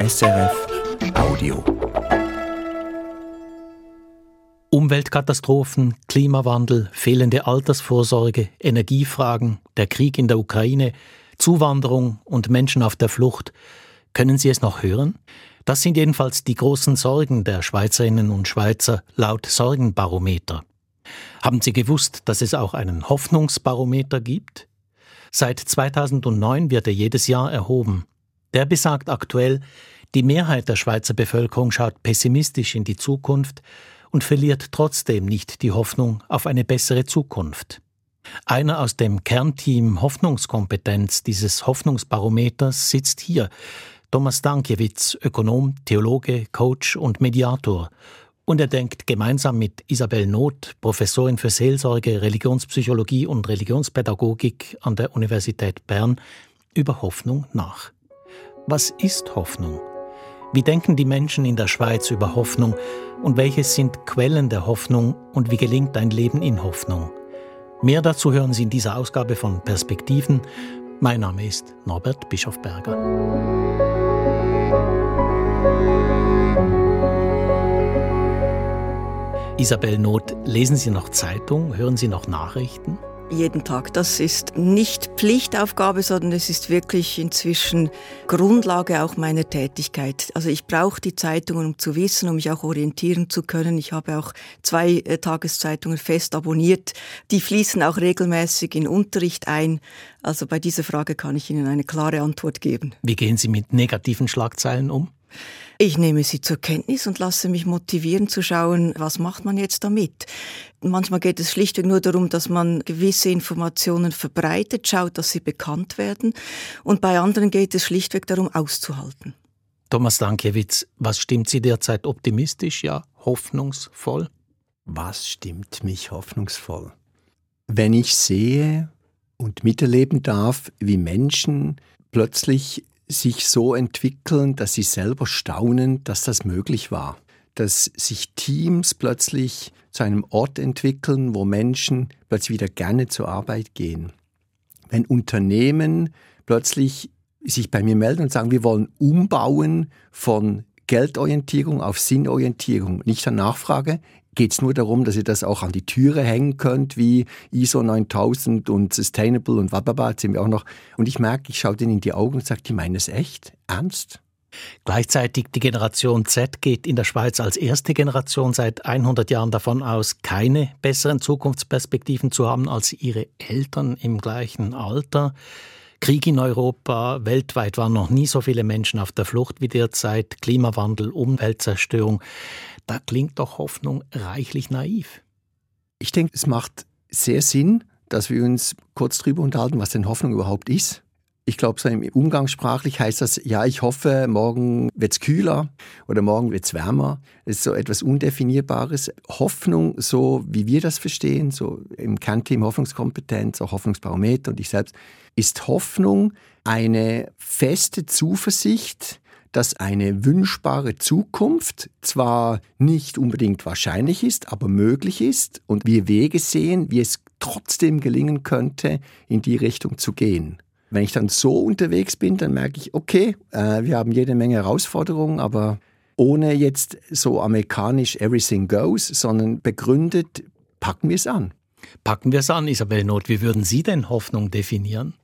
SRF Audio. Umweltkatastrophen, Klimawandel, fehlende Altersvorsorge, Energiefragen, der Krieg in der Ukraine, Zuwanderung und Menschen auf der Flucht. Können Sie es noch hören? Das sind jedenfalls die großen Sorgen der Schweizerinnen und Schweizer laut Sorgenbarometer. Haben Sie gewusst, dass es auch einen Hoffnungsbarometer gibt? Seit 2009 wird er jedes Jahr erhoben. Der besagt aktuell, die Mehrheit der Schweizer Bevölkerung schaut pessimistisch in die Zukunft und verliert trotzdem nicht die Hoffnung auf eine bessere Zukunft. Einer aus dem Kernteam Hoffnungskompetenz dieses Hoffnungsbarometers sitzt hier, Thomas Dankiewicz, Ökonom, Theologe, Coach und Mediator. Und er denkt gemeinsam mit Isabel Noth, Professorin für Seelsorge, Religionspsychologie und Religionspädagogik an der Universität Bern, über Hoffnung nach. Was ist Hoffnung? Wie denken die Menschen in der Schweiz über Hoffnung und welche sind Quellen der Hoffnung und wie gelingt ein Leben in Hoffnung? Mehr dazu hören Sie in dieser Ausgabe von Perspektiven. Mein Name ist Norbert Bischofberger. Isabel Not, lesen Sie noch Zeitung? Hören Sie noch Nachrichten? Jeden Tag. Das ist nicht Pflichtaufgabe, sondern es ist wirklich inzwischen Grundlage auch meiner Tätigkeit. Also ich brauche die Zeitungen, um zu wissen, um mich auch orientieren zu können. Ich habe auch zwei äh, Tageszeitungen fest abonniert. Die fließen auch regelmäßig in Unterricht ein. Also bei dieser Frage kann ich Ihnen eine klare Antwort geben. Wie gehen Sie mit negativen Schlagzeilen um? Ich nehme sie zur Kenntnis und lasse mich motivieren zu schauen, was macht man jetzt damit. Manchmal geht es schlichtweg nur darum, dass man gewisse Informationen verbreitet, schaut, dass sie bekannt werden. Und bei anderen geht es schlichtweg darum, auszuhalten. Thomas Dankiewicz, was stimmt Sie derzeit optimistisch, ja hoffnungsvoll? Was stimmt mich hoffnungsvoll? Wenn ich sehe und miterleben darf, wie Menschen plötzlich sich so entwickeln, dass sie selber staunen, dass das möglich war. Dass sich Teams plötzlich zu einem Ort entwickeln, wo Menschen plötzlich wieder gerne zur Arbeit gehen. Wenn Unternehmen plötzlich sich bei mir melden und sagen, wir wollen umbauen von Geldorientierung auf Sinnorientierung, nicht an Nachfrage, geht es nur darum, dass ihr das auch an die Türe hängen könnt, wie ISO 9000 und Sustainable und wababa, sind wir auch noch. Und ich merke, ich schaue denen in die Augen und sage, die meinen es echt? Ernst? Gleichzeitig die Generation Z geht in der Schweiz als erste Generation seit 100 Jahren davon aus, keine besseren Zukunftsperspektiven zu haben als ihre Eltern im gleichen Alter. Krieg in Europa, weltweit waren noch nie so viele Menschen auf der Flucht wie derzeit, Klimawandel, Umweltzerstörung da klingt doch Hoffnung reichlich naiv. Ich denke, es macht sehr Sinn, dass wir uns kurz darüber unterhalten, was denn Hoffnung überhaupt ist. Ich glaube, so Umgangssprachlich heißt das, ja, ich hoffe, morgen wird es kühler oder morgen wird es wärmer. Das ist so etwas Undefinierbares. Hoffnung, so wie wir das verstehen, so im Kernteam Hoffnungskompetenz, auch Hoffnungsbarometer und ich selbst, ist Hoffnung eine feste Zuversicht, dass eine wünschbare Zukunft zwar nicht unbedingt wahrscheinlich ist, aber möglich ist und wir Wege sehen, wie es trotzdem gelingen könnte, in die Richtung zu gehen. Wenn ich dann so unterwegs bin, dann merke ich, okay, äh, wir haben jede Menge Herausforderungen, aber ohne jetzt so amerikanisch Everything Goes, sondern begründet, packen wir es an. Packen wir es an, Isabel Not. Wie würden Sie denn Hoffnung definieren?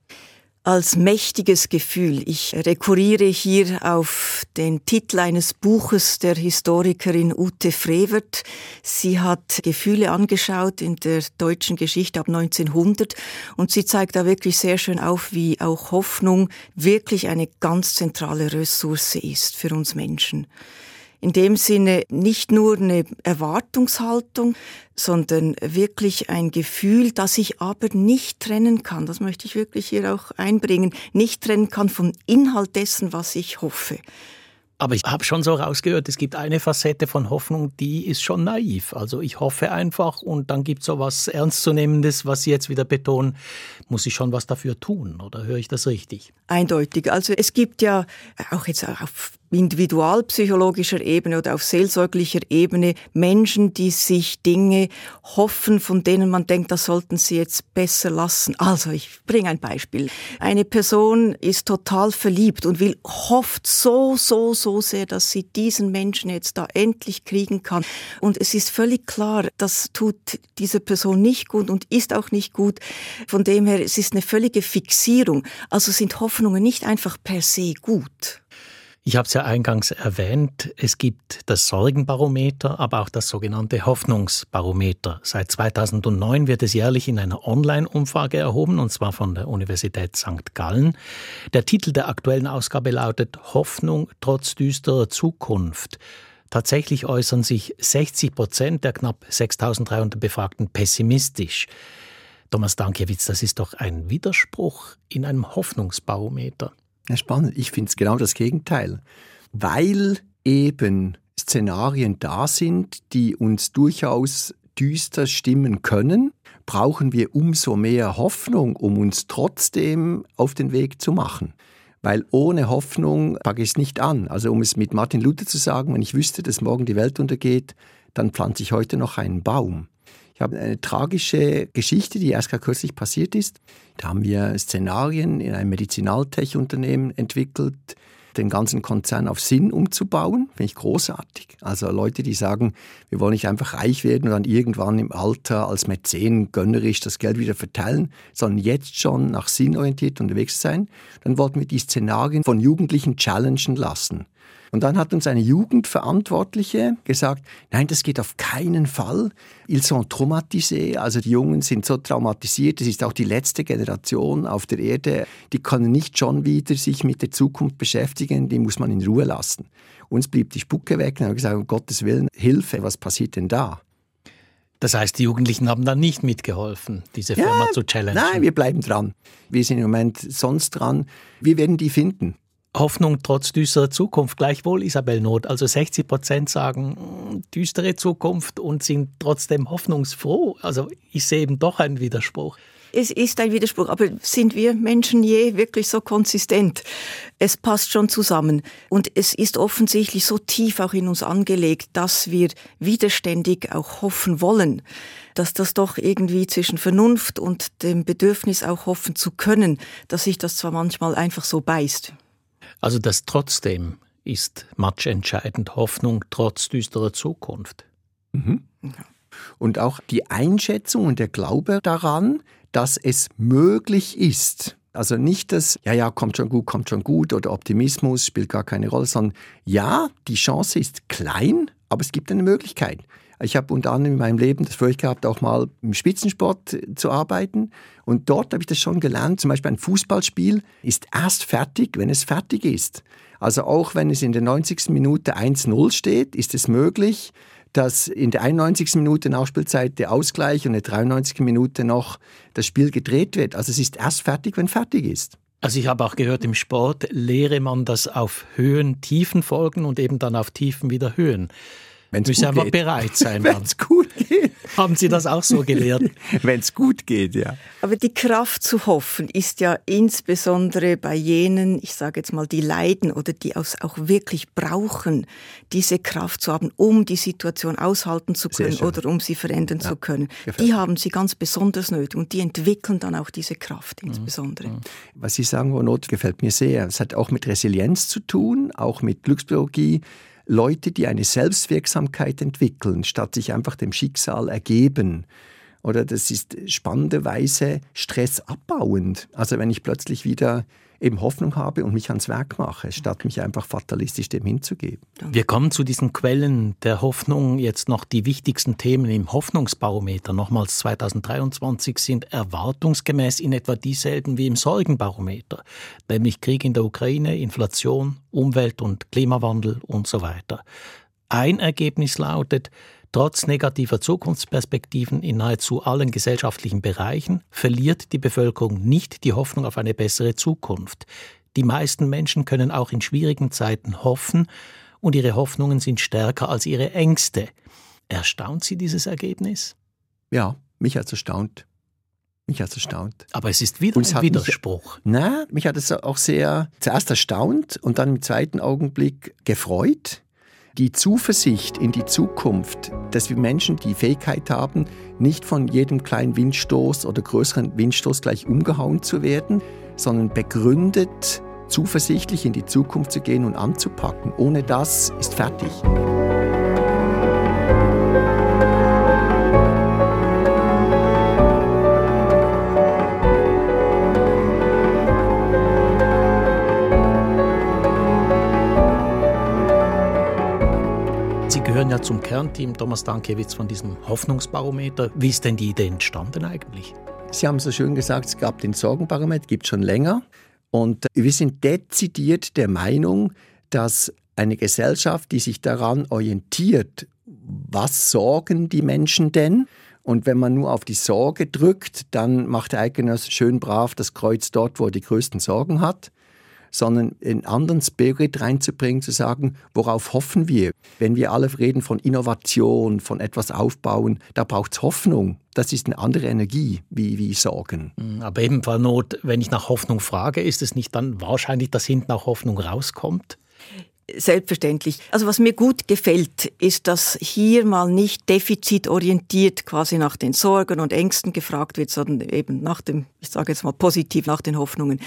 Als mächtiges Gefühl. Ich rekurriere hier auf den Titel eines Buches der Historikerin Ute Frevert. Sie hat Gefühle angeschaut in der deutschen Geschichte ab 1900 und sie zeigt da wirklich sehr schön auf, wie auch Hoffnung wirklich eine ganz zentrale Ressource ist für uns Menschen in dem Sinne nicht nur eine Erwartungshaltung, sondern wirklich ein Gefühl, das ich aber nicht trennen kann. Das möchte ich wirklich hier auch einbringen. Nicht trennen kann vom Inhalt dessen, was ich hoffe. Aber ich habe schon so rausgehört, es gibt eine Facette von Hoffnung, die ist schon naiv. Also ich hoffe einfach und dann gibt es so was Ernstzunehmendes, was Sie jetzt wieder betonen, muss ich schon was dafür tun oder höre ich das richtig? Eindeutig. Also es gibt ja auch jetzt auf individualpsychologischer Ebene oder auf seelsorglicher Ebene Menschen, die sich Dinge hoffen, von denen man denkt, das sollten sie jetzt besser lassen. Also ich bringe ein Beispiel. Eine Person ist total verliebt und will, hofft so, so, so sehr, dass sie diesen Menschen jetzt da endlich kriegen kann. Und es ist völlig klar, das tut dieser Person nicht gut und ist auch nicht gut. Von dem her, es ist eine völlige Fixierung. Also sind Hoffnungen nicht einfach per se gut. Ich habe es ja eingangs erwähnt, es gibt das Sorgenbarometer, aber auch das sogenannte Hoffnungsbarometer. Seit 2009 wird es jährlich in einer Online-Umfrage erhoben, und zwar von der Universität St. Gallen. Der Titel der aktuellen Ausgabe lautet Hoffnung trotz düsterer Zukunft. Tatsächlich äußern sich 60 Prozent der knapp 6300 Befragten pessimistisch. Thomas Dankiewicz, das ist doch ein Widerspruch in einem Hoffnungsbarometer. Ja, spannend. Ich finde es genau das Gegenteil. Weil eben Szenarien da sind, die uns durchaus düster stimmen können, brauchen wir umso mehr Hoffnung, um uns trotzdem auf den Weg zu machen. Weil ohne Hoffnung packe ich es nicht an. Also um es mit Martin Luther zu sagen, wenn ich wüsste, dass morgen die Welt untergeht, dann pflanze ich heute noch einen Baum. Ich habe eine tragische Geschichte, die erst gerade kürzlich passiert ist. Da haben wir Szenarien in einem Medizinaltech-Unternehmen entwickelt, den ganzen Konzern auf Sinn umzubauen. Finde ich großartig. Also Leute, die sagen, wir wollen nicht einfach reich werden und dann irgendwann im Alter als Mäzen gönnerisch das Geld wieder verteilen, sondern jetzt schon nach Sinn orientiert unterwegs sein. Dann wollten wir die Szenarien von Jugendlichen challengen lassen. Und dann hat uns eine Jugendverantwortliche gesagt, nein, das geht auf keinen Fall. Ils sont traumatisés, also die Jungen sind so traumatisiert, das ist auch die letzte Generation auf der Erde, die können nicht schon wieder sich mit der Zukunft beschäftigen, die muss man in Ruhe lassen. Uns blieb die Spucke weg und haben gesagt, um Gottes Willen, Hilfe, was passiert denn da? Das heißt, die Jugendlichen haben dann nicht mitgeholfen, diese Firma ja, zu challengen. Nein, wir bleiben dran. Wir sind im Moment sonst dran. Wir werden die finden. Hoffnung trotz düsterer Zukunft. Gleichwohl Isabel Not. Also 60 Prozent sagen hm, düstere Zukunft und sind trotzdem hoffnungsfroh. Also ich sehe eben doch einen Widerspruch. Es ist ein Widerspruch, aber sind wir Menschen je wirklich so konsistent? Es passt schon zusammen. Und es ist offensichtlich so tief auch in uns angelegt, dass wir widerständig auch hoffen wollen. Dass das doch irgendwie zwischen Vernunft und dem Bedürfnis auch hoffen zu können, dass sich das zwar manchmal einfach so beißt. Also das trotzdem ist matchentscheidend Hoffnung trotz düsterer Zukunft. Mhm. Und auch die Einschätzung und der Glaube daran, dass es möglich ist. Also nicht das, ja, ja, kommt schon gut, kommt schon gut oder Optimismus spielt gar keine Rolle, sondern ja, die Chance ist klein, aber es gibt eine Möglichkeit. Ich habe unter anderem in meinem Leben das Furcht gehabt, auch mal im Spitzensport zu arbeiten. Und dort habe ich das schon gelernt. Zum Beispiel ein Fußballspiel ist erst fertig, wenn es fertig ist. Also auch wenn es in der 90. Minute 1-0 steht, ist es möglich, dass in der 91. Minute Nachspielzeit der Ausgleich und in der 93. Minute noch das Spiel gedreht wird. Also es ist erst fertig, wenn fertig ist. Also ich habe auch gehört, im Sport lehre man das auf Höhen, Tiefen folgen und eben dann auf Tiefen wieder Höhen. Wenn's Müssen aber geht. bereit sein. Wenn es gut geht. Haben Sie das auch so gelehrt? Wenn es gut geht, ja. Aber die Kraft zu hoffen ist ja insbesondere bei jenen, ich sage jetzt mal, die leiden oder die auch wirklich brauchen, diese Kraft zu haben, um die Situation aushalten zu können oder um sie verändern ja. zu können. Die haben sie ganz besonders nötig und die entwickeln dann auch diese Kraft mhm. insbesondere. Mhm. Was Sie sagen, Frau Not, gefällt mir sehr. Es hat auch mit Resilienz zu tun, auch mit Glückspsychologie. Leute, die eine Selbstwirksamkeit entwickeln, statt sich einfach dem Schicksal ergeben. Oder das ist spannenderweise stressabbauend. Also wenn ich plötzlich wieder eben Hoffnung habe und mich ans Werk mache, statt mich einfach fatalistisch dem hinzugeben. Wir kommen zu diesen Quellen der Hoffnung. Jetzt noch die wichtigsten Themen im Hoffnungsbarometer. Nochmals 2023 sind erwartungsgemäß in etwa dieselben wie im Sorgenbarometer, nämlich Krieg in der Ukraine, Inflation, Umwelt- und Klimawandel und so weiter. Ein Ergebnis lautet, Trotz negativer Zukunftsperspektiven in nahezu allen gesellschaftlichen Bereichen verliert die Bevölkerung nicht die Hoffnung auf eine bessere Zukunft. Die meisten Menschen können auch in schwierigen Zeiten hoffen und ihre Hoffnungen sind stärker als ihre Ängste. Erstaunt Sie dieses Ergebnis? Ja, mich hat es erstaunt. Mich hat es erstaunt. Aber es ist wieder Und ein Widerspruch. Mich, na, mich hat es auch sehr zuerst erstaunt und dann im zweiten Augenblick gefreut. Die Zuversicht in die Zukunft, dass wir Menschen die Fähigkeit haben, nicht von jedem kleinen Windstoß oder größeren Windstoß gleich umgehauen zu werden, sondern begründet, zuversichtlich in die Zukunft zu gehen und anzupacken. Ohne das ist fertig. Gehören ja zum Kernteam Thomas Dankiewicz von diesem Hoffnungsbarometer. Wie ist denn die Idee entstanden eigentlich? Sie haben so schön gesagt, es gab den Sorgenbarometer, gibt schon länger. Und wir sind dezidiert der Meinung, dass eine Gesellschaft, die sich daran orientiert, was sorgen die Menschen denn? Und wenn man nur auf die Sorge drückt, dann macht der Eidgenosse schön brav das Kreuz dort, wo er die größten Sorgen hat sondern einen anderen Spirit reinzubringen, zu sagen, worauf hoffen wir? Wenn wir alle reden von Innovation, von etwas aufbauen, da braucht es Hoffnung. Das ist eine andere Energie wie, wie Sorgen. Hm, aber eben, Frau Not, wenn ich nach Hoffnung frage, ist es nicht dann wahrscheinlich, dass hinten auch Hoffnung rauskommt? Selbstverständlich. Also was mir gut gefällt, ist, dass hier mal nicht defizitorientiert quasi nach den Sorgen und Ängsten gefragt wird, sondern eben nach dem, ich sage jetzt mal positiv, nach den Hoffnungen.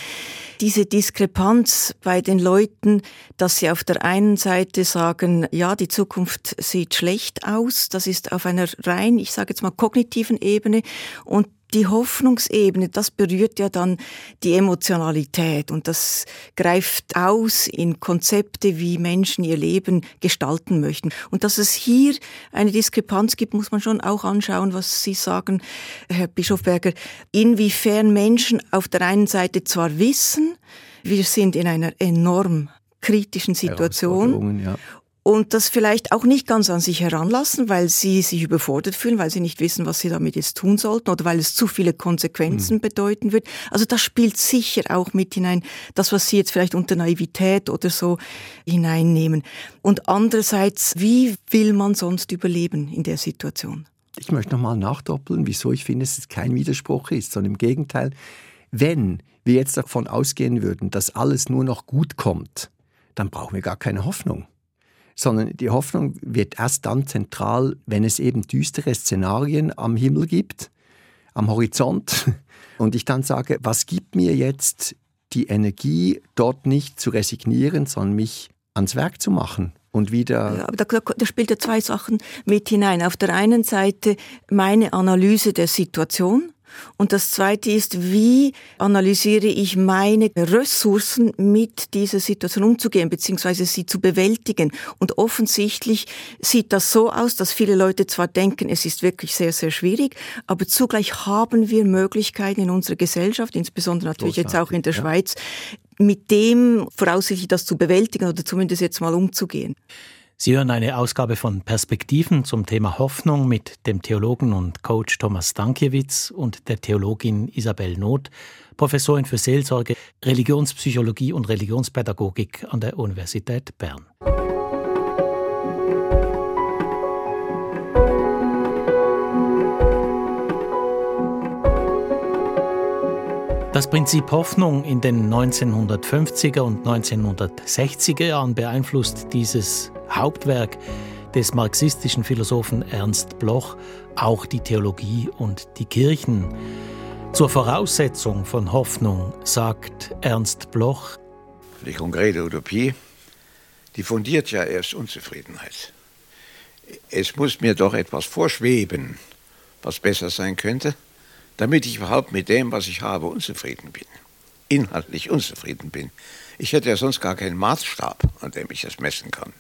Diese Diskrepanz bei den Leuten, dass sie auf der einen Seite sagen, ja, die Zukunft sieht schlecht aus, das ist auf einer rein, ich sage jetzt mal kognitiven Ebene und die Hoffnungsebene, das berührt ja dann die Emotionalität und das greift aus in Konzepte, wie Menschen ihr Leben gestalten möchten. Und dass es hier eine Diskrepanz gibt, muss man schon auch anschauen, was Sie sagen, Herr Bischofberger, inwiefern Menschen auf der einen Seite zwar wissen, wir sind in einer enorm kritischen Situation. Ja und das vielleicht auch nicht ganz an sich heranlassen, weil sie sich überfordert fühlen, weil sie nicht wissen, was sie damit jetzt tun sollten oder weil es zu viele Konsequenzen mhm. bedeuten wird. Also das spielt sicher auch mit hinein, das, was sie jetzt vielleicht unter Naivität oder so hineinnehmen. Und andererseits, wie will man sonst überleben in der Situation? Ich möchte nochmal nachdoppeln, wieso ich finde, dass es kein Widerspruch ist, sondern im Gegenteil, wenn wir jetzt davon ausgehen würden, dass alles nur noch gut kommt, dann brauchen wir gar keine Hoffnung sondern die Hoffnung wird erst dann zentral, wenn es eben düstere Szenarien am Himmel gibt, am Horizont. Und ich dann sage, was gibt mir jetzt die Energie, dort nicht zu resignieren, sondern mich ans Werk zu machen und wieder. Ja, aber da, da spielt ja zwei Sachen mit hinein. Auf der einen Seite meine Analyse der Situation und das Zweite ist, wie analysiere ich meine Ressourcen, mit dieser Situation umzugehen, beziehungsweise sie zu bewältigen. Und offensichtlich sieht das so aus, dass viele Leute zwar denken, es ist wirklich sehr, sehr schwierig, aber zugleich haben wir Möglichkeiten in unserer Gesellschaft, insbesondere natürlich Großartig, jetzt auch in der ja. Schweiz, mit dem voraussichtlich das zu bewältigen oder zumindest jetzt mal umzugehen. Sie hören eine Ausgabe von Perspektiven zum Thema Hoffnung mit dem Theologen und Coach Thomas Stankiewicz und der Theologin Isabel Not, Professorin für Seelsorge, Religionspsychologie und Religionspädagogik an der Universität Bern. Das Prinzip Hoffnung in den 1950er und 1960er Jahren beeinflusst dieses Hauptwerk des marxistischen Philosophen Ernst Bloch auch die Theologie und die Kirchen. Zur Voraussetzung von Hoffnung sagt Ernst Bloch, die konkrete Utopie, die fundiert ja erst Unzufriedenheit. Es muss mir doch etwas vorschweben, was besser sein könnte, damit ich überhaupt mit dem, was ich habe, unzufrieden bin. Inhaltlich unzufrieden bin. Ich hätte ja sonst gar keinen Maßstab, an dem ich das messen kann.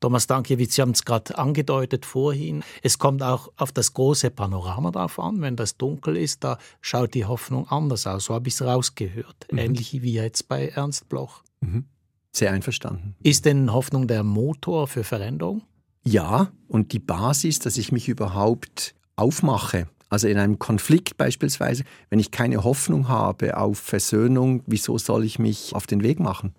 Thomas Dankiewicz, Sie haben es gerade angedeutet vorhin. Es kommt auch auf das große Panorama drauf an. Wenn das dunkel ist, da schaut die Hoffnung anders aus. So habe ich es rausgehört. Mhm. Ähnlich wie jetzt bei Ernst Bloch. Mhm. Sehr einverstanden. Ist denn Hoffnung der Motor für Veränderung? Ja, und die Basis, dass ich mich überhaupt aufmache. Also in einem Konflikt beispielsweise, wenn ich keine Hoffnung habe auf Versöhnung, wieso soll ich mich auf den Weg machen?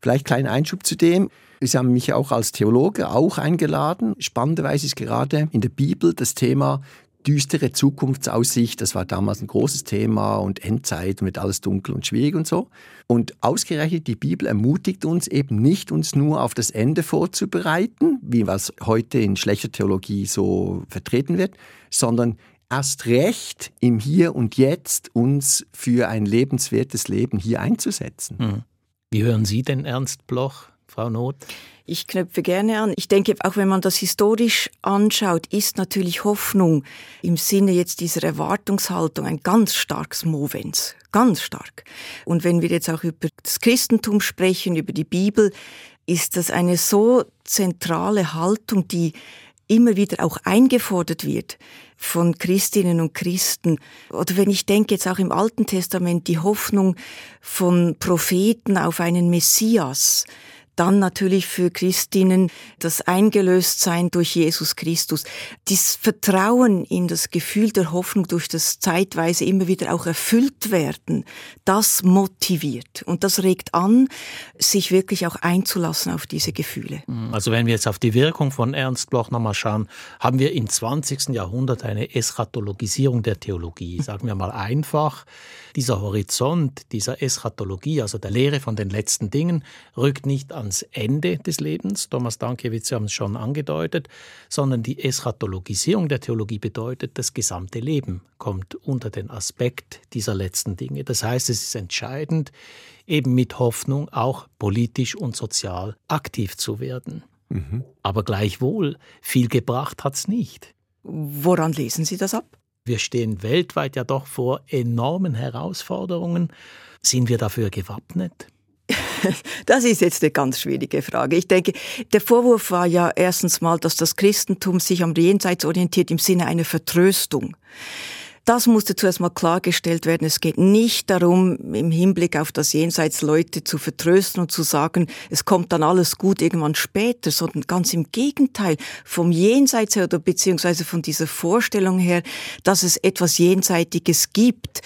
Vielleicht kleinen Einschub zu dem. Sie haben mich auch als Theologe auch eingeladen. Spannenderweise ist gerade in der Bibel das Thema düstere Zukunftsaussicht. Das war damals ein großes Thema und Endzeit wird alles dunkel und schwierig und so. Und ausgerechnet die Bibel ermutigt uns eben nicht, uns nur auf das Ende vorzubereiten, wie was heute in schlechter Theologie so vertreten wird, sondern erst recht im Hier und Jetzt uns für ein lebenswertes Leben hier einzusetzen. Mhm. Wie hören Sie denn Ernst Bloch, Frau Not? Ich knöpfe gerne an. Ich denke, auch wenn man das historisch anschaut, ist natürlich Hoffnung im Sinne jetzt dieser Erwartungshaltung ein ganz starkes Movens. Ganz stark. Und wenn wir jetzt auch über das Christentum sprechen, über die Bibel, ist das eine so zentrale Haltung, die immer wieder auch eingefordert wird von Christinnen und Christen. Oder wenn ich denke jetzt auch im Alten Testament die Hoffnung von Propheten auf einen Messias, dann natürlich für Christinnen das Eingelöstsein durch Jesus Christus. Das Vertrauen in das Gefühl der Hoffnung durch das zeitweise immer wieder auch erfüllt werden, das motiviert und das regt an, sich wirklich auch einzulassen auf diese Gefühle. Mhm. Also wenn wir jetzt auf die Wirkung von Ernst Bloch nochmal schauen, haben wir im 20. Jahrhundert eine Eschatologisierung der Theologie. Sagen wir mal einfach, dieser Horizont dieser Eschatologie, also der Lehre von den letzten Dingen, rückt nicht ans Ende des Lebens, Thomas Dankiewicz, Sie haben es schon angedeutet, sondern die Eschatologisierung der Theologie bedeutet, das gesamte Leben kommt unter den Aspekt dieser letzten Dinge. Das heißt, es ist entscheidend, eben mit Hoffnung auch politisch und sozial aktiv zu werden. Mhm. Aber gleichwohl, viel gebracht hat es nicht. Woran lesen Sie das ab? Wir stehen weltweit ja doch vor enormen Herausforderungen. Sind wir dafür gewappnet? Das ist jetzt eine ganz schwierige Frage. Ich denke, der Vorwurf war ja erstens mal, dass das Christentum sich am Jenseits orientiert im Sinne einer Vertröstung. Das musste zuerst mal klargestellt werden. Es geht nicht darum, im Hinblick auf das Jenseits Leute zu vertrösten und zu sagen, es kommt dann alles gut irgendwann später, sondern ganz im Gegenteil, vom Jenseits her oder beziehungsweise von dieser Vorstellung her, dass es etwas Jenseitiges gibt,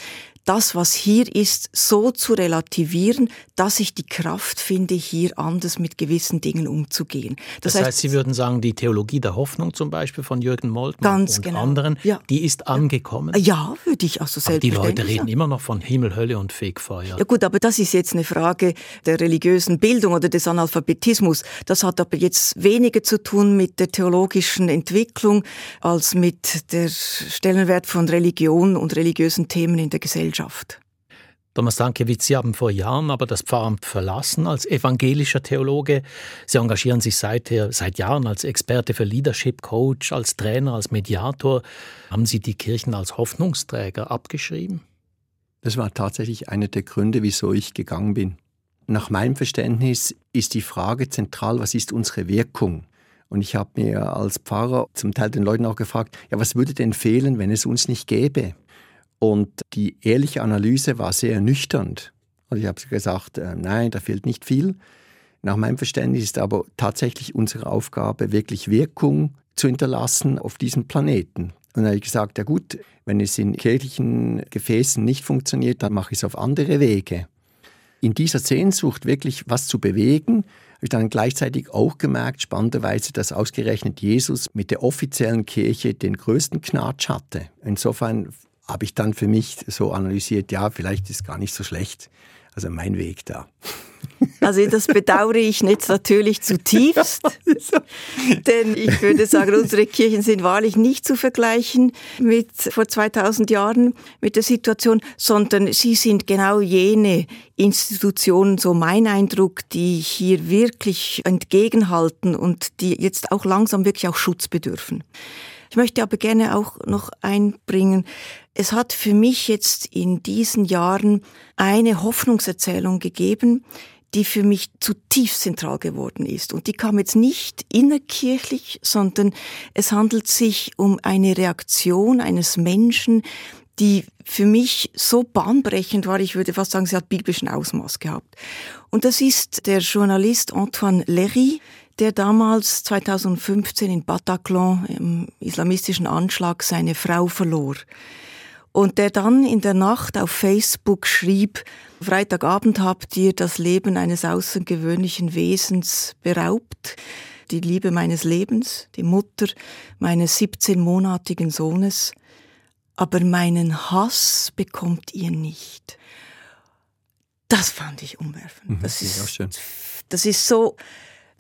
das, was hier ist, so zu relativieren, dass ich die Kraft finde, hier anders mit gewissen Dingen umzugehen. Das, das heißt, heißt, Sie würden sagen, die Theologie der Hoffnung zum Beispiel von Jürgen Moltmann und genau. anderen, ja. die ist angekommen? Ja, würde ich auch so selbstverständlich Die Leute reden sagen. immer noch von Himmel, Hölle und Fegfeuer. Ja gut, aber das ist jetzt eine Frage der religiösen Bildung oder des Analphabetismus. Das hat aber jetzt weniger zu tun mit der theologischen Entwicklung als mit der Stellenwert von Religion und religiösen Themen in der Gesellschaft. Thomas Dankiewicz, Sie haben vor Jahren aber das Pfarramt verlassen als evangelischer Theologe. Sie engagieren sich seither, seit Jahren als Experte für Leadership Coach, als Trainer, als Mediator. Haben Sie die Kirchen als Hoffnungsträger abgeschrieben? Das war tatsächlich einer der Gründe, wieso ich gegangen bin. Nach meinem Verständnis ist die Frage zentral, was ist unsere Wirkung? Und ich habe mir als Pfarrer zum Teil den Leuten auch gefragt, ja, was würde denn fehlen, wenn es uns nicht gäbe? Und die ehrliche Analyse war sehr ernüchternd. Also ich habe gesagt, äh, nein, da fehlt nicht viel. Nach meinem Verständnis ist aber tatsächlich unsere Aufgabe, wirklich Wirkung zu hinterlassen auf diesem Planeten. Und dann habe ich gesagt, ja gut, wenn es in kirchlichen Gefäßen nicht funktioniert, dann mache ich es auf andere Wege. In dieser Sehnsucht wirklich was zu bewegen, habe ich dann gleichzeitig auch gemerkt, spannenderweise, dass ausgerechnet Jesus mit der offiziellen Kirche den größten Knatsch hatte. Insofern habe ich dann für mich so analysiert, ja, vielleicht ist gar nicht so schlecht. Also mein Weg da. Also das bedauere ich jetzt natürlich zutiefst, denn ich würde sagen, unsere Kirchen sind wahrlich nicht zu vergleichen mit vor 2000 Jahren mit der Situation, sondern sie sind genau jene Institutionen, so mein Eindruck, die hier wirklich entgegenhalten und die jetzt auch langsam wirklich auch Schutz bedürfen. Ich möchte aber gerne auch noch einbringen, es hat für mich jetzt in diesen Jahren eine Hoffnungserzählung gegeben, die für mich zutiefst zentral geworden ist. Und die kam jetzt nicht innerkirchlich, sondern es handelt sich um eine Reaktion eines Menschen, die für mich so bahnbrechend war, ich würde fast sagen, sie hat biblischen Ausmaß gehabt. Und das ist der Journalist Antoine Lery, der damals 2015 in Bataclan im islamistischen Anschlag seine Frau verlor. Und der dann in der Nacht auf Facebook schrieb, Freitagabend habt ihr das Leben eines außergewöhnlichen Wesens beraubt, die Liebe meines Lebens, die Mutter meines 17-monatigen Sohnes. aber meinen Hass bekommt ihr nicht. Das fand ich umwerfend. Mhm, das, ist, auch schön. das ist so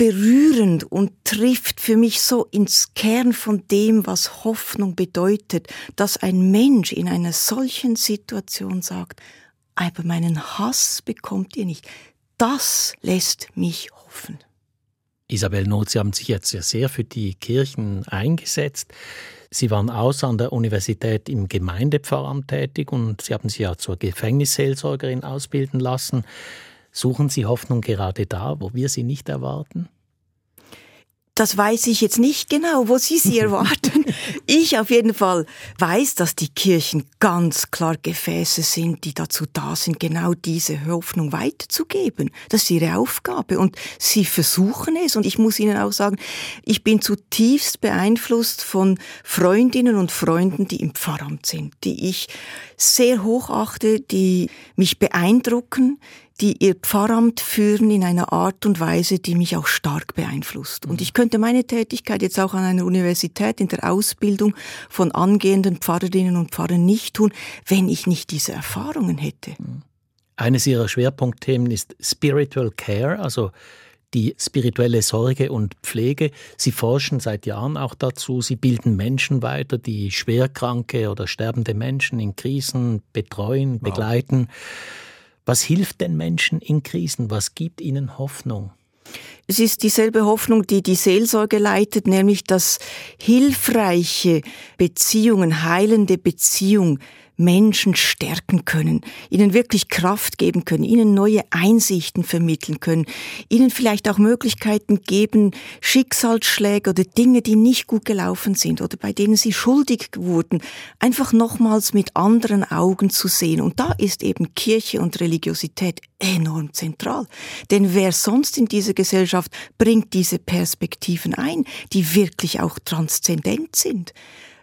berührend und trifft für mich so ins Kern von dem, was Hoffnung bedeutet, dass ein Mensch in einer solchen Situation sagt, aber meinen Hass bekommt ihr nicht. Das lässt mich hoffen. Isabel Not, Sie haben sich jetzt ja sehr für die Kirchen eingesetzt. Sie waren außer an der Universität im Gemeindepfarramt tätig und Sie haben sich ja zur Gefängnisseelsorgerin ausbilden lassen. Suchen Sie Hoffnung gerade da, wo wir sie nicht erwarten? Das weiß ich jetzt nicht genau, wo Sie sie erwarten. Ich auf jeden Fall weiß, dass die Kirchen ganz klar Gefäße sind, die dazu da sind, genau diese Hoffnung weiterzugeben. Das ist ihre Aufgabe und sie versuchen es. Und ich muss Ihnen auch sagen, ich bin zutiefst beeinflusst von Freundinnen und Freunden, die im Pfarramt sind, die ich sehr hochachte, die mich beeindrucken, die ihr Pfarramt führen in einer Art und Weise, die mich auch stark beeinflusst. Und ich könnte meine Tätigkeit jetzt auch an einer Universität in der Ausbildung von angehenden Pfarrerinnen und Pfarrern nicht tun, wenn ich nicht diese Erfahrungen hätte. Eines ihrer Schwerpunktthemen ist Spiritual Care, also die spirituelle Sorge und Pflege. Sie forschen seit Jahren auch dazu. Sie bilden Menschen weiter, die schwerkranke oder sterbende Menschen in Krisen betreuen, wow. begleiten. Was hilft den Menschen in Krisen? Was gibt ihnen Hoffnung? Es ist dieselbe Hoffnung, die die Seelsorge leitet, nämlich dass hilfreiche Beziehungen, heilende Beziehung Menschen stärken können, ihnen wirklich Kraft geben können, ihnen neue Einsichten vermitteln können, ihnen vielleicht auch Möglichkeiten geben, Schicksalsschläge oder Dinge, die nicht gut gelaufen sind oder bei denen sie schuldig wurden, einfach nochmals mit anderen Augen zu sehen. Und da ist eben Kirche und Religiosität enorm zentral. Denn wer sonst in dieser Gesellschaft bringt diese Perspektiven ein, die wirklich auch transzendent sind?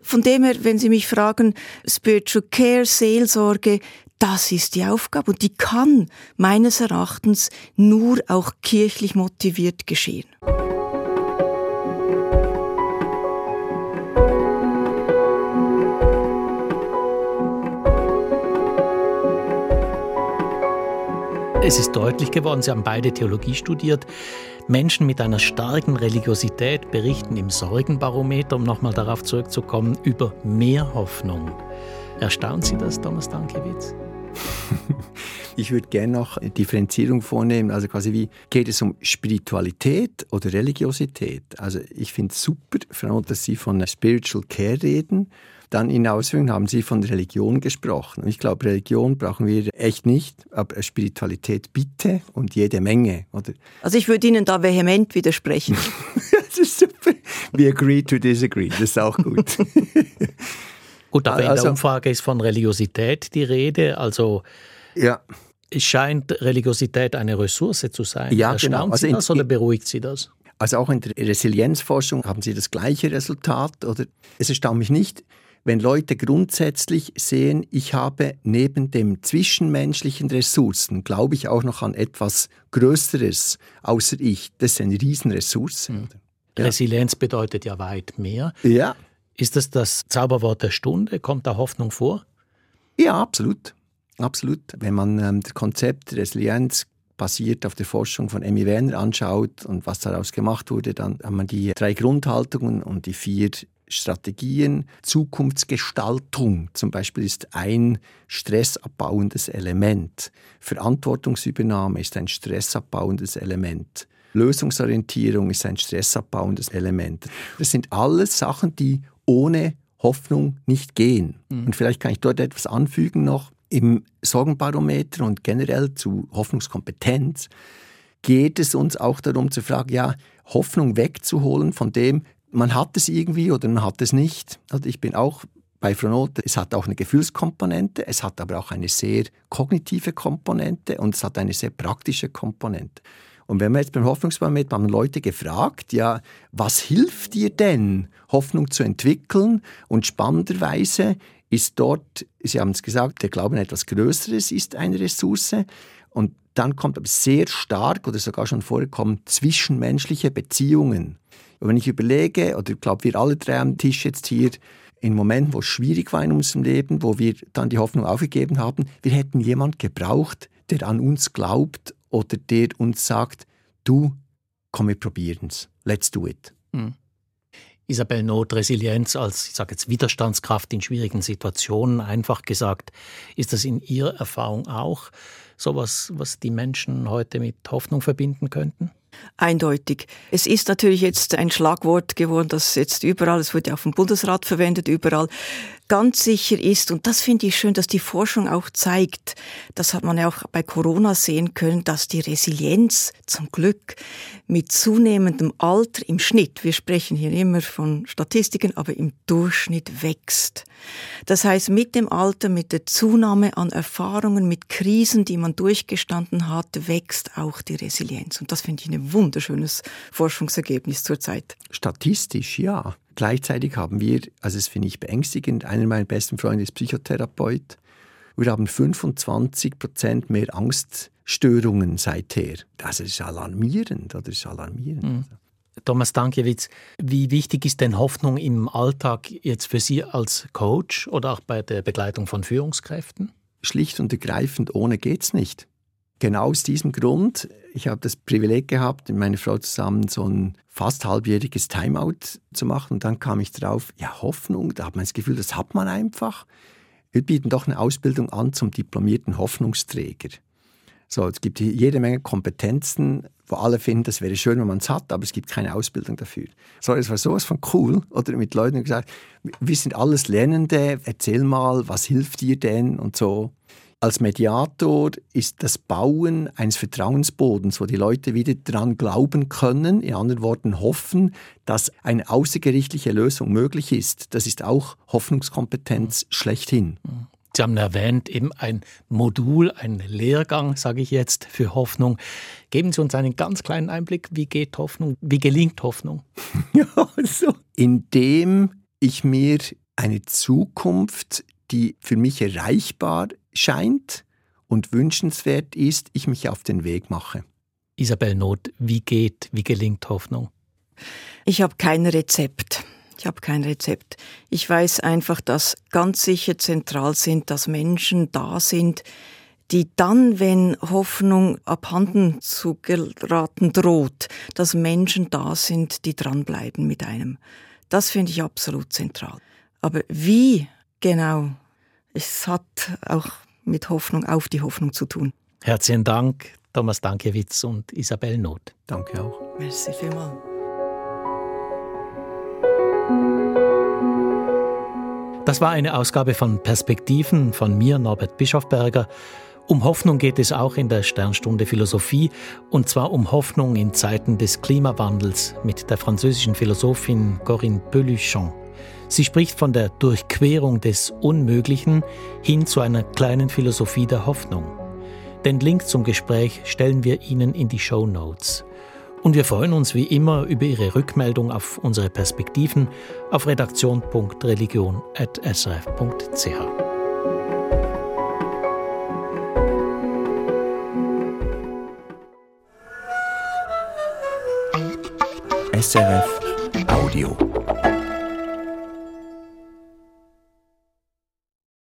Von dem her, wenn Sie mich fragen, Spiritual Care, Seelsorge, das ist die Aufgabe und die kann meines Erachtens nur auch kirchlich motiviert geschehen. Es ist deutlich geworden, Sie haben beide Theologie studiert. Menschen mit einer starken Religiosität berichten im Sorgenbarometer, um nochmal darauf zurückzukommen, über mehr Hoffnung. Erstaunt Sie das, Thomas Dankiewicz? Ich würde gerne noch eine Differenzierung vornehmen. Also quasi wie geht es um Spiritualität oder Religiosität? Also ich finde es super, Frau, dass Sie von Spiritual Care reden. Dann in Ausführungen haben Sie von Religion gesprochen. Und ich glaube, Religion brauchen wir echt nicht, aber Spiritualität bitte und jede Menge. Oder? Also ich würde Ihnen da vehement widersprechen. das ist super. We agree to disagree. Das ist auch gut. gut, aber in also, der Umfrage ist von Religiosität die Rede. Also ja. es scheint Religiosität eine Ressource zu sein. Ja, Erstaunt genau. Also Sie das in, oder beruhigt Sie das? Also auch in der Resilienzforschung haben Sie das gleiche Resultat. Oder es erstaunt mich nicht, wenn Leute grundsätzlich sehen, ich habe neben dem zwischenmenschlichen Ressourcen, glaube ich auch noch an etwas Größeres außer ich. Das ist eine Riesenressource. Mhm. Ja. Resilienz bedeutet ja weit mehr. Ja. Ist das das Zauberwort der Stunde? Kommt da Hoffnung vor? Ja, absolut. Absolut. Wenn man ähm, das Konzept Resilienz basiert auf der Forschung von Emmy Werner anschaut und was daraus gemacht wurde, dann haben wir die drei Grundhaltungen und die vier Strategien. Zukunftsgestaltung zum Beispiel ist ein stressabbauendes Element. Verantwortungsübernahme ist ein stressabbauendes Element. Lösungsorientierung ist ein stressabbauendes Element. Das sind alles Sachen, die ohne Hoffnung nicht gehen. Mhm. Und vielleicht kann ich dort etwas anfügen noch. Im Sorgenbarometer und generell zu Hoffnungskompetenz geht es uns auch darum zu fragen, ja, Hoffnung wegzuholen von dem, man hat es irgendwie oder man hat es nicht. Also ich bin auch bei Fronote, es hat auch eine Gefühlskomponente, es hat aber auch eine sehr kognitive Komponente und es hat eine sehr praktische Komponente. Und wenn wir jetzt beim Hoffnungsbarometer haben Leute gefragt, ja, was hilft dir denn, Hoffnung zu entwickeln? Und spannenderweise ist dort, Sie haben es gesagt, der Glaube an etwas Größeres ist eine Ressource. Und dann kommt aber sehr stark oder sogar schon vorkommen zwischenmenschliche Beziehungen. Und wenn ich überlege, oder ich glaube, wir alle drei am Tisch jetzt hier, in Momenten, wo es schwierig war in unserem Leben, wo wir dann die Hoffnung aufgegeben haben, wir hätten jemand gebraucht, der an uns glaubt oder der uns sagt, du, komm, wir probieren's, let's do it. Mhm. Isabel Not, Resilienz als, ich sage jetzt, Widerstandskraft in schwierigen Situationen, einfach gesagt, ist das in Ihrer Erfahrung auch sowas, was die Menschen heute mit Hoffnung verbinden könnten? Eindeutig. Es ist natürlich jetzt ein Schlagwort geworden, das jetzt überall, es wird ja auch vom Bundesrat verwendet, überall ganz sicher ist, und das finde ich schön, dass die Forschung auch zeigt, das hat man ja auch bei Corona sehen können, dass die Resilienz zum Glück mit zunehmendem Alter im Schnitt, wir sprechen hier immer von Statistiken, aber im Durchschnitt wächst. Das heißt, mit dem Alter, mit der Zunahme an Erfahrungen, mit Krisen, die man durchgestanden hat, wächst auch die Resilienz. Und das finde ich ein wunderschönes Forschungsergebnis zurzeit. Statistisch, ja. Gleichzeitig haben wir, also das finde ich beängstigend, einer meiner besten Freunde ist Psychotherapeut. Wir haben 25 Prozent mehr Angststörungen seither. Das ist alarmierend, oder ist alarmierend. Mhm. Thomas Dankiewicz, wie wichtig ist denn Hoffnung im Alltag jetzt für Sie als Coach oder auch bei der Begleitung von Führungskräften? Schlicht und ergreifend, ohne geht's nicht. Genau aus diesem Grund, ich habe das Privileg gehabt, mit meiner Frau zusammen so ein fast halbjähriges Timeout zu machen. Und dann kam ich drauf, ja, Hoffnung, da hat man das Gefühl, das hat man einfach. Wir bieten doch eine Ausbildung an zum diplomierten Hoffnungsträger. So, es gibt jede Menge Kompetenzen, wo alle finden, das wäre schön, wenn man es hat, aber es gibt keine Ausbildung dafür. So, es war sowas von cool. Oder mit Leuten gesagt, wir sind alles Lernende, erzähl mal, was hilft dir denn und so. Als Mediator ist das Bauen eines Vertrauensbodens, wo die Leute wieder daran glauben können, in anderen Worten hoffen, dass eine außergerichtliche Lösung möglich ist. Das ist auch Hoffnungskompetenz mhm. schlechthin. Sie haben erwähnt, eben ein Modul, ein Lehrgang, sage ich jetzt, für Hoffnung. Geben Sie uns einen ganz kleinen Einblick, wie geht Hoffnung, wie gelingt Hoffnung? ja, so. Indem ich mir eine Zukunft, die für mich erreichbar scheint und wünschenswert ist, ich mich auf den Weg mache. Isabel Not, wie geht, wie gelingt Hoffnung? Ich habe kein Rezept. Ich habe kein Rezept. Ich weiß einfach, dass ganz sicher zentral sind, dass Menschen da sind, die dann, wenn Hoffnung abhanden zu geraten droht, dass Menschen da sind, die dranbleiben mit einem. Das finde ich absolut zentral. Aber wie genau, es hat auch mit Hoffnung auf die Hoffnung zu tun. Herzlichen Dank, Thomas Dankiewicz und Isabel Not. Danke auch. Merci vielmals. Das war eine Ausgabe von Perspektiven von mir, Norbert Bischofberger. Um Hoffnung geht es auch in der Sternstunde Philosophie, und zwar um Hoffnung in Zeiten des Klimawandels mit der französischen Philosophin Corinne Peluchon. Sie spricht von der Durchquerung des Unmöglichen hin zu einer kleinen Philosophie der Hoffnung. Den Link zum Gespräch stellen wir Ihnen in die Show Notes. Und wir freuen uns wie immer über Ihre Rückmeldung auf unsere Perspektiven auf redaktion.religion.srf.ch. SRF Audio.